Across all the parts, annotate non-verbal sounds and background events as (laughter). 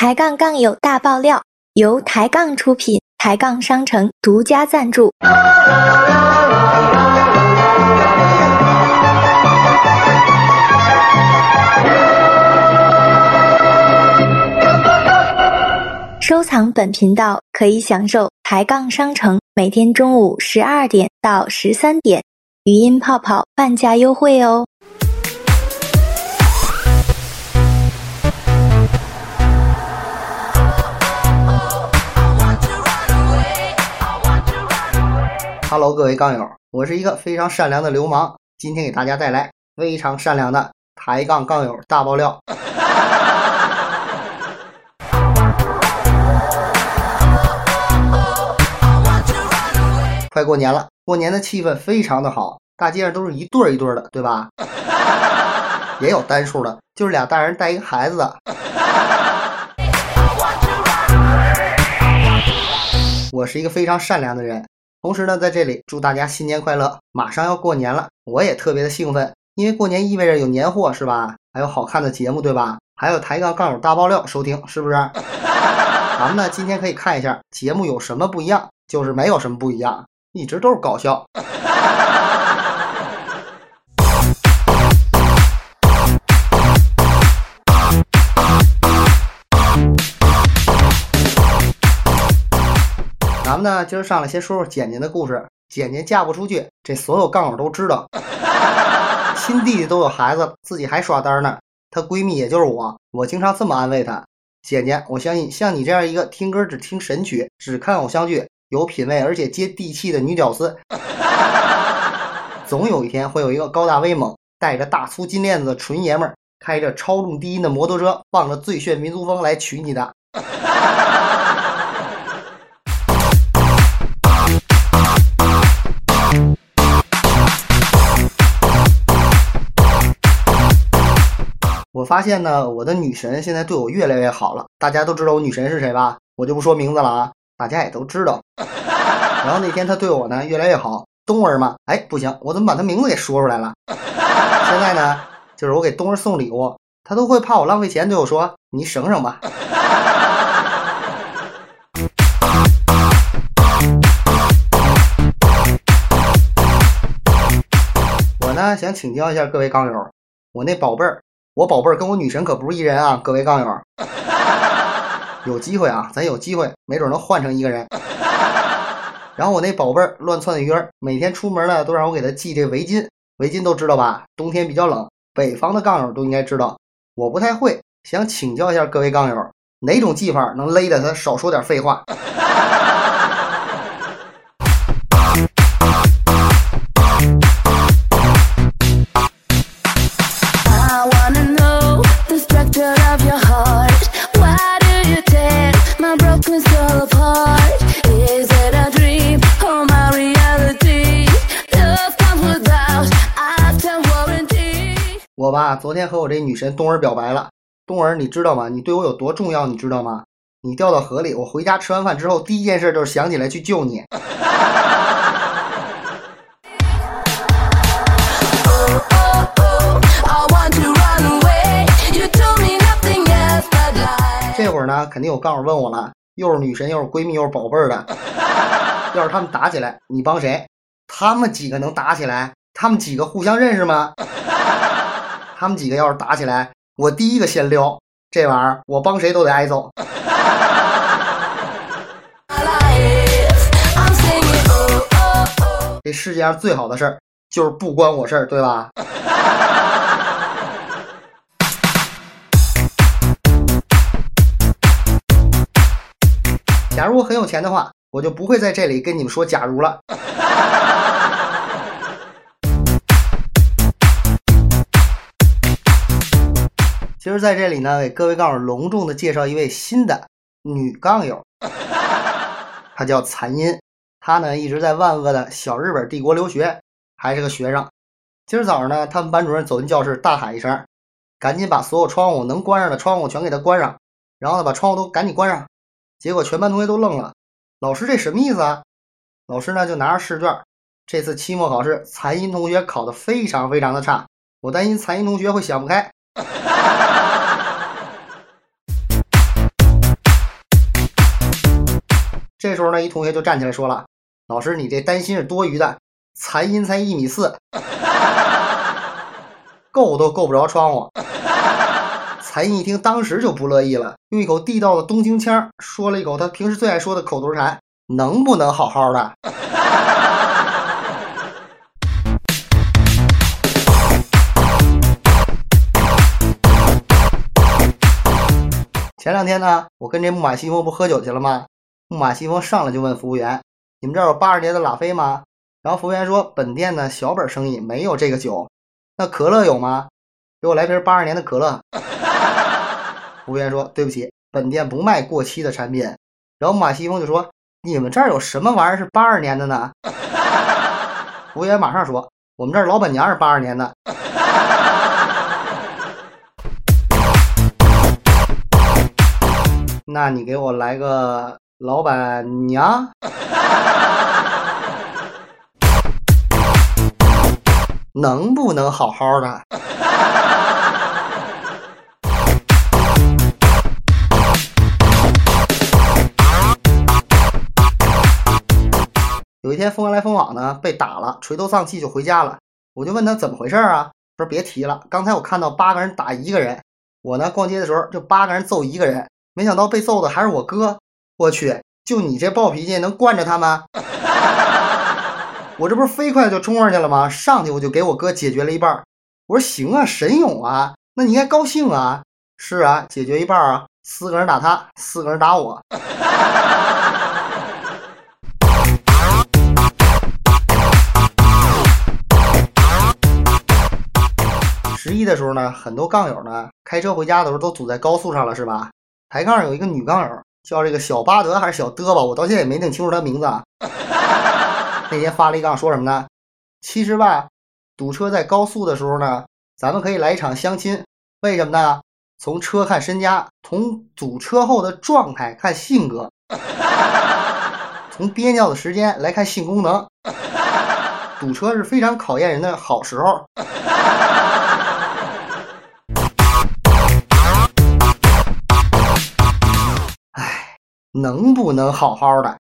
抬杠杠友大爆料，由抬杠出品，抬杠商城独家赞助。收藏本频道可以享受抬杠商城每天中午十二点到十三点语音泡泡半价优惠哦。Hello，各位杠友，我是一个非常善良的流氓，今天给大家带来非常善良的抬杠杠友大爆料。(laughs) 快过年了，过年的气氛非常的好，大街上都是一对儿一对儿的，对吧？(laughs) 也有单数的，就是俩大人带一个孩子的。(laughs) 我是一个非常善良的人，同时呢，在这里祝大家新年快乐！马上要过年了，我也特别的兴奋，因为过年意味着有年货，是吧？还有好看的节目，对吧？还有抬杠杠友大爆料收听，是不是？咱们呢，今天可以看一下节目有什么不一样，就是没有什么不一样。一直都是搞笑。咱们呢，今儿上来先说说简简的故事。简简嫁不出去，这所有杠友都知道。(laughs) 亲弟弟都有孩子，自己还耍单呢。她闺蜜也就是我，我经常这么安慰她：简简，我相信像你这样一个听歌只听神曲、只看偶像剧。有品位而且接地气的女屌丝，(laughs) 总有一天会有一个高大威猛、带着大粗金链子的纯爷们儿，开着超重低音的摩托车，放着最炫民族风来娶你的。我发现呢，我的女神现在对我越来越好了。大家都知道我女神是谁吧？我就不说名字了啊。大家也都知道，然后那天她对我呢越来越好，冬儿嘛，哎不行，我怎么把她名字给说出来了？(laughs) 现在呢，就是我给冬儿送礼物，她都会怕我浪费钱，对我说：“你省省吧。(laughs) ”我呢想请教一下各位钢友，我那宝贝儿，我宝贝儿跟我女神可不是一人啊，各位杠友。有机会啊，咱有机会，没准能换成一个人。然后我那宝贝儿乱窜的鱼儿，每天出门呢都让我给他系这围巾，围巾都知道吧？冬天比较冷，北方的杠友都应该知道。我不太会，想请教一下各位杠友，哪种系法能勒得他少说点废话？我吧，昨天和我这女神冬儿表白了。冬儿，你知道吗？你对我有多重要？你知道吗？你掉到河里，我回家吃完饭之后，第一件事就是想起来去救你。这会儿呢，肯定有杠友问我了，又是女神，又是闺蜜，又是宝贝儿的。(laughs) 要是他们打起来，你帮谁？他们几个能打起来？他们几个互相认识吗？他们几个要是打起来，我第一个先撩。这玩意儿我帮谁都得挨揍。(laughs) 这世界上最好的事儿就是不关我事儿，对吧？(laughs) 假如我很有钱的话，我就不会在这里跟你们说假如了。其实在这里呢，给各位杠友隆重的介绍一位新的女杠友，她叫残音。她呢一直在万恶的小日本帝国留学，还是个学生。今儿早上呢，他们班主任走进教室，大喊一声：“赶紧把所有窗户能关上的窗户全给他关上！”然后呢，把窗户都赶紧关上。结果全班同学都愣了，老师这什么意思啊？老师呢就拿着试卷，这次期末考试，残音同学考得非常非常的差，我担心残音同学会想不开。这时候呢，一同学就站起来说了：“老师，你这担心是多余的，残音才一米四，(laughs) 够都够不着窗户。”残音一听，当时就不乐意了，用一口地道的东京腔说了一口他平时最爱说的口头禅：“能不能好好的？” (laughs) 前两天呢，我跟这木马西风不喝酒去了吗？木马西风上来就问服务员：“你们这儿有八十年的拉菲吗？”然后服务员说：“本店呢小本生意，没有这个酒。那可乐有吗？给我来瓶八十年的可乐。”服务员说：“对不起，本店不卖过期的产品。”然后木马西风就说：“你们这儿有什么玩意儿是八二年的呢？”服务员马上说：“我们这儿老板娘是八二年的。”那你给我来个老板娘，(laughs) 能不能好好的？(laughs) 有一天，风来风往呢，被打了，垂头丧气就回家了。我就问他怎么回事啊？他说别提了，刚才我看到八个人打一个人，我呢逛街的时候就八个人揍一个人。没想到被揍的还是我哥，我去，就你这暴脾气能惯着他吗？(laughs) 我这不是飞快就冲上去了吗？上去我就给我哥解决了一半。我说行啊，神勇啊，那你应该高兴啊。是啊，解决一半啊，四个人打他，四个人打我。(laughs) 十一的时候呢，很多杠友呢开车回家的时候都堵在高速上了，是吧？抬杠有一个女杠友，叫这个小巴德还是小德吧，我到现在也没弄清楚他名字啊。(laughs) 那天发了一杠，说什么呢？其实吧，堵车在高速的时候呢，咱们可以来一场相亲。为什么呢？从车看身家，从堵车后的状态看性格，从憋尿的时间来看性功能。(laughs) 堵车是非常考验人的好时候。能不能好好的？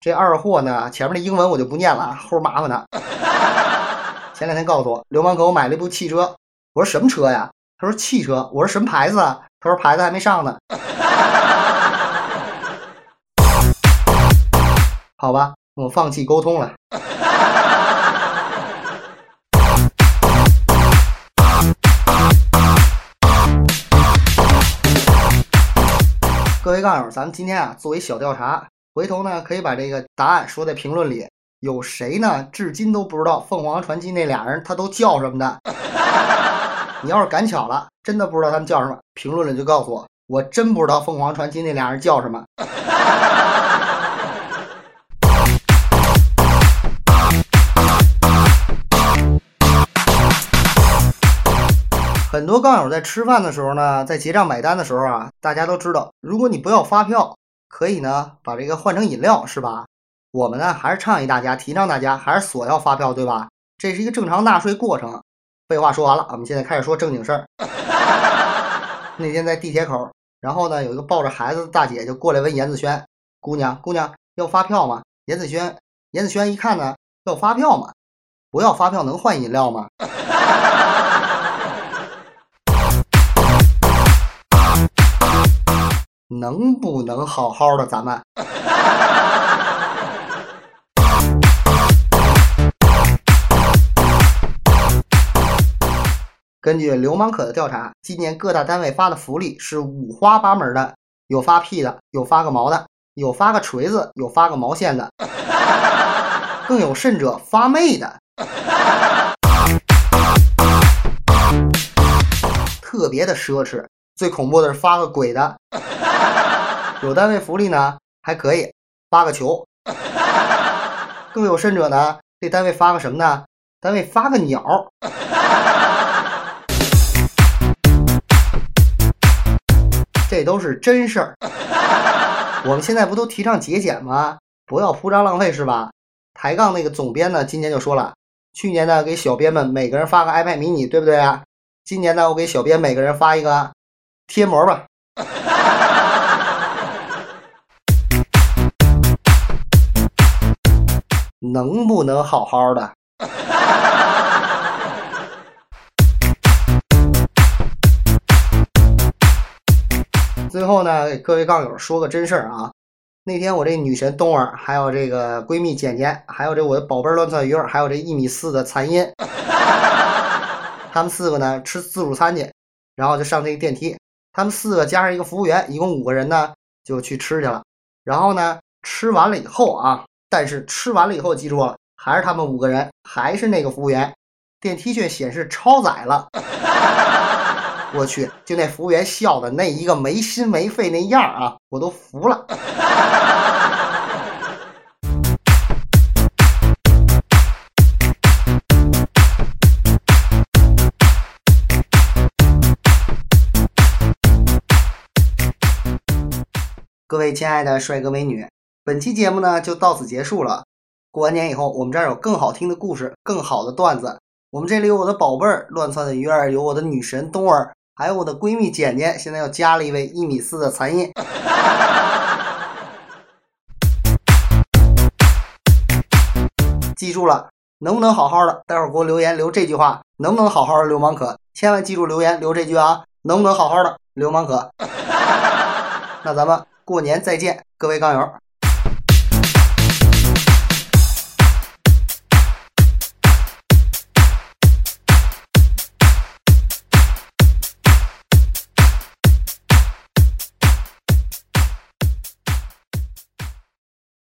这二货呢？前面的英文我就不念了，齁麻烦的。前两天告诉我，流氓给我买了一部汽车。我说什么车呀？他说汽车，我说什么牌子啊？他说牌子还没上呢。(laughs) 好吧，我放弃沟通了。各位杠友，咱们今天啊，作为小调查，回头呢可以把这个答案说在评论里。有谁呢？至今都不知道凤凰传奇那俩人他都叫什么的？你要是赶巧了，真的不知道他们叫什么，评论里就告诉我，我真不知道凤凰传奇那俩人叫什么。(laughs) 很多杠友在吃饭的时候呢，在结账买单的时候啊，大家都知道，如果你不要发票，可以呢把这个换成饮料，是吧？我们呢还是倡议大家，提倡大家还是索要发票，对吧？这是一个正常纳税过程。废话说完了，我们现在开始说正经事儿。(laughs) 那天在地铁口，然后呢，有一个抱着孩子的大姐就过来问严子轩：“姑娘，姑娘要发票吗？”严子轩，严子轩一看呢，要发票吗？不要发票能换饮料吗？(laughs) 能不能好好的咱们？根据流氓可的调查，今年各大单位发的福利是五花八门的，有发屁的，有发个毛的，有发个锤子，有发个毛线的，更有甚者发妹的，特别的奢侈。最恐怖的是发个鬼的，有单位福利呢，还可以发个球，更有甚者呢，这单位发个什么呢？单位发个鸟。这都是真事儿。(laughs) 我们现在不都提倡节俭吗？不要铺张浪费是吧？抬杠那个总编呢，今年就说了，去年呢给小编们每个人发个 iPad mini，对不对啊？今年呢我给小编每个人发一个贴膜吧。(laughs) 能不能好好的？最后呢，给各位杠友说个真事儿啊！那天我这女神冬儿，还有这个闺蜜简简，还有这我的宝贝乱窜鱼儿，还有这一米四的残音，他们四个呢吃自助餐去，然后就上这个电梯，他们四个加上一个服务员，一共五个人呢就去吃去了。然后呢，吃完了以后啊，但是吃完了以后，记住了，还是他们五个人，还是那个服务员，电梯却显示超载了。我去，就那服务员笑的那一个没心没肺那样啊，我都服了。(laughs) 各位亲爱的帅哥美女，本期节目呢就到此结束了。过完年以后，我们这儿有更好听的故事，更好的段子。我们这里有我的宝贝儿乱窜的鱼儿，有我的女神冬儿。还有我的闺蜜简简，现在又加了一位一米四的残音。(laughs) 记住了，能不能好好的？待会儿给我留言留这句话，能不能好好的？流氓可千万记住留言留这句啊，能不能好好的？流氓可。那咱们过年再见，各位杠友。